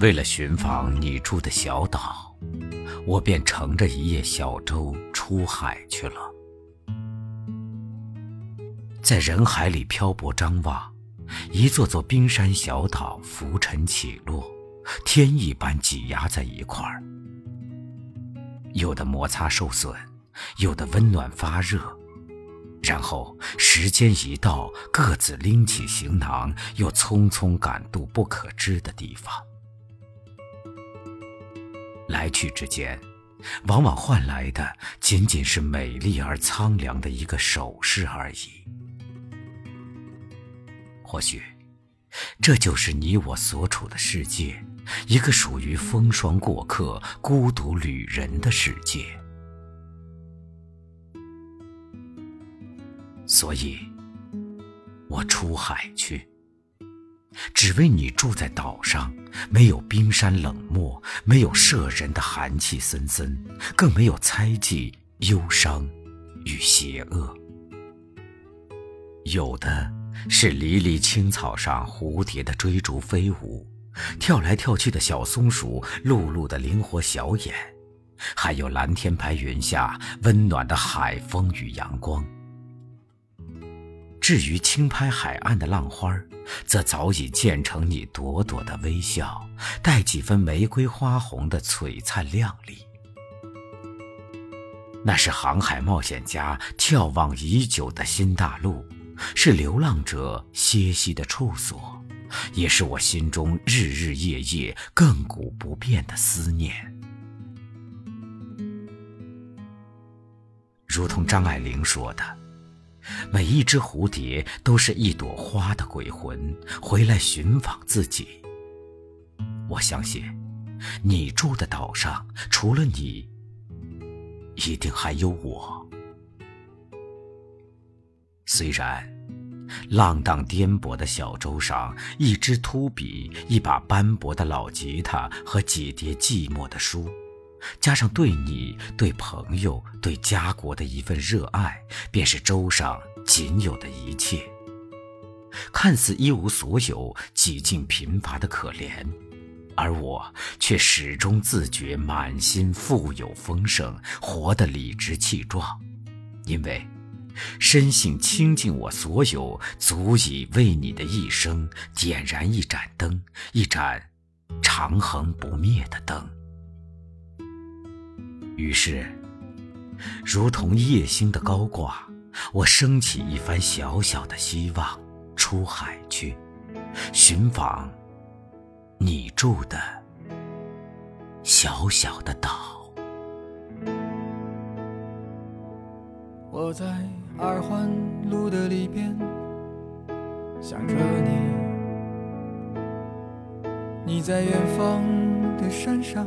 为了寻访你住的小岛，我便乘着一叶小舟出海去了。在人海里漂泊张望，一座座冰山小岛浮沉起落，天一般挤压在一块儿。有的摩擦受损，有的温暖发热，然后时间一到，各自拎起行囊，又匆匆赶渡不可知的地方。来去之间，往往换来的仅仅是美丽而苍凉的一个手势而已。或许，这就是你我所处的世界，一个属于风霜过客、孤独旅人的世界。所以，我出海去。只为你住在岛上，没有冰山冷漠，没有摄人的寒气森森，更没有猜忌、忧伤与邪恶。有的是离离青草上蝴蝶的追逐飞舞，跳来跳去的小松鼠露露的灵活小眼，还有蓝天白云下温暖的海风与阳光。至于轻拍海岸的浪花则早已建成你朵朵的微笑，带几分玫瑰花红的璀璨亮丽。那是航海冒险家眺望已久的新大陆，是流浪者歇息的处所，也是我心中日日夜夜亘古不变的思念。如同张爱玲说的。每一只蝴蝶都是一朵花的鬼魂，回来寻访自己。我相信，你住的岛上，除了你，一定还有我。虽然浪荡颠簸的小舟上，一支秃笔，一把斑驳的老吉他和几叠寂寞的书。加上对你、对朋友、对家国的一份热爱，便是舟上仅有的一切。看似一无所有、几近贫乏的可怜，而我却始终自觉满心富有丰盛，活得理直气壮，因为深信倾尽我所有，足以为你的一生点燃一盏灯，一盏长恒不灭的灯。于是，如同夜星的高挂，我升起一番小小的希望，出海去，寻访你住的小小的岛。我在二环路的里边想着你，你在远方的山上。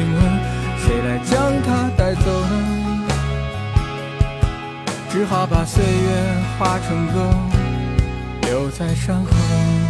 请问谁来将它带走呢？只好把岁月化成歌，留在山河。